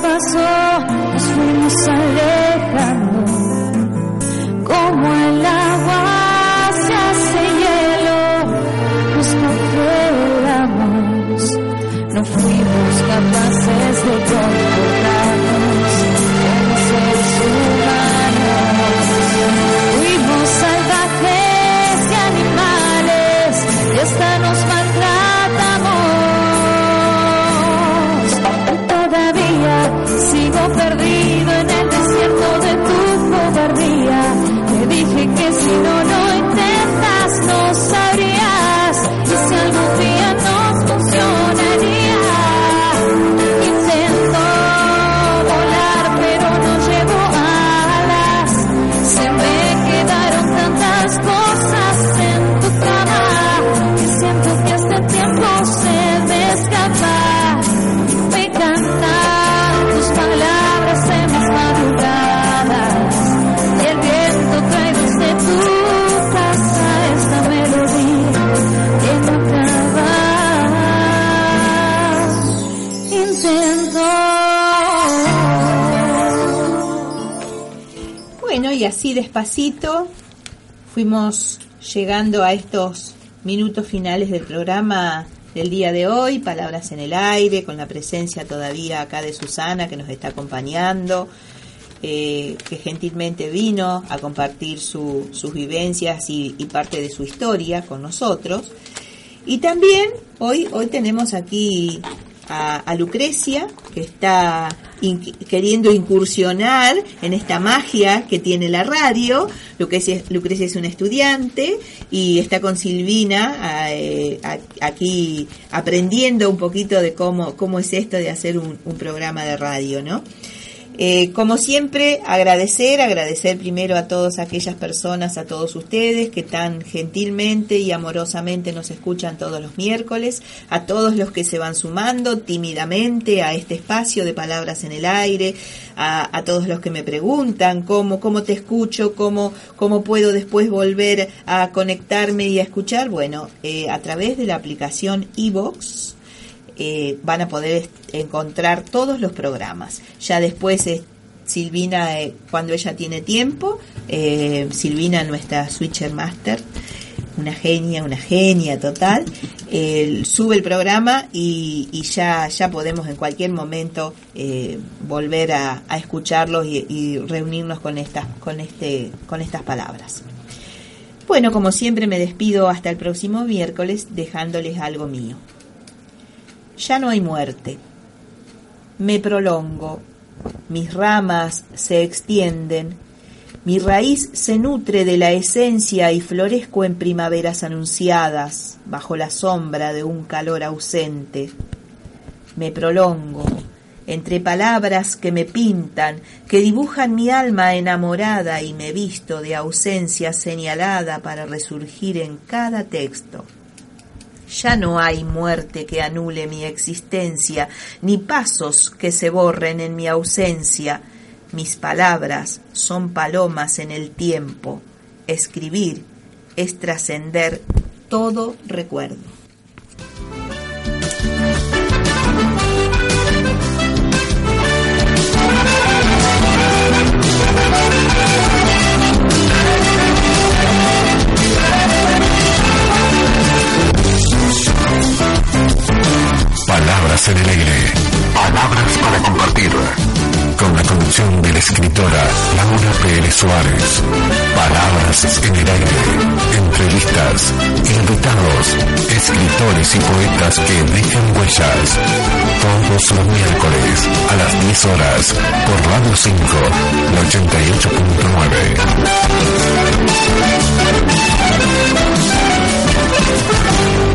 S6: A paso, nos fuimos alejando.
S2: Así despacito fuimos llegando a estos minutos finales del programa del día de hoy, Palabras en el Aire, con la presencia todavía acá de Susana que nos está acompañando, eh, que gentilmente vino a compartir su- sus vivencias y, y parte de su historia con nosotros. Y también hoy, hoy tenemos aquí a, a Lucrecia, que está queriendo incursionar en esta magia que tiene la radio. Lucrecia, Lucrecia es una estudiante y está con Silvina eh, aquí aprendiendo un poquito de cómo, cómo es esto de hacer un, un programa de radio, ¿no? Eh, como siempre, agradecer, agradecer primero a todas aquellas personas, a todos ustedes que tan gentilmente y amorosamente nos escuchan todos los miércoles, a todos los que se van sumando tímidamente a este espacio de palabras en el aire, a, todos los que me preguntan cómo, cómo te escucho, cómo, cómo puedo después volver a conectarme y a escuchar. Bueno, eh, a través de la aplicación iVox eh, van a poder encontrar todos los programas. Ya después eh, Silvina, eh, cuando ella tiene tiempo, Silvina, nuestra Switcher Master, una genia, una genia total, sube el programa y, ya, ya podemos en cualquier momento volver a, escucharlos y, y, reunirnos con estas, con, este, con estas palabras. Bueno, como siempre me despido hasta el próximo miércoles dejándoles algo mío ya no hay muerte. Me prolongo, mis ramas se extienden, mi raíz se nutre de la esencia y florezco en primaveras anunciadas, bajo la sombra de un calor ausente. Me prolongo, entre palabras que me pintan, que dibujan mi alma enamorada y me visto de ausencia señalada para resurgir en cada texto. Ya no hay muerte que anule mi existencia, ni pasos que se borren en mi ausencia. Mis palabras son palomas en el tiempo. Escribir es trascender todo recuerdo.
S1: Palabras en el aire. Palabras para compartir. Con la conducción de la escritora Laura Pérez Suárez. Palabras en el aire. Entrevistas, invitados, escritores y poetas que dejan huellas. Todos los miércoles a las 10 horas por Radio 5, 88.9.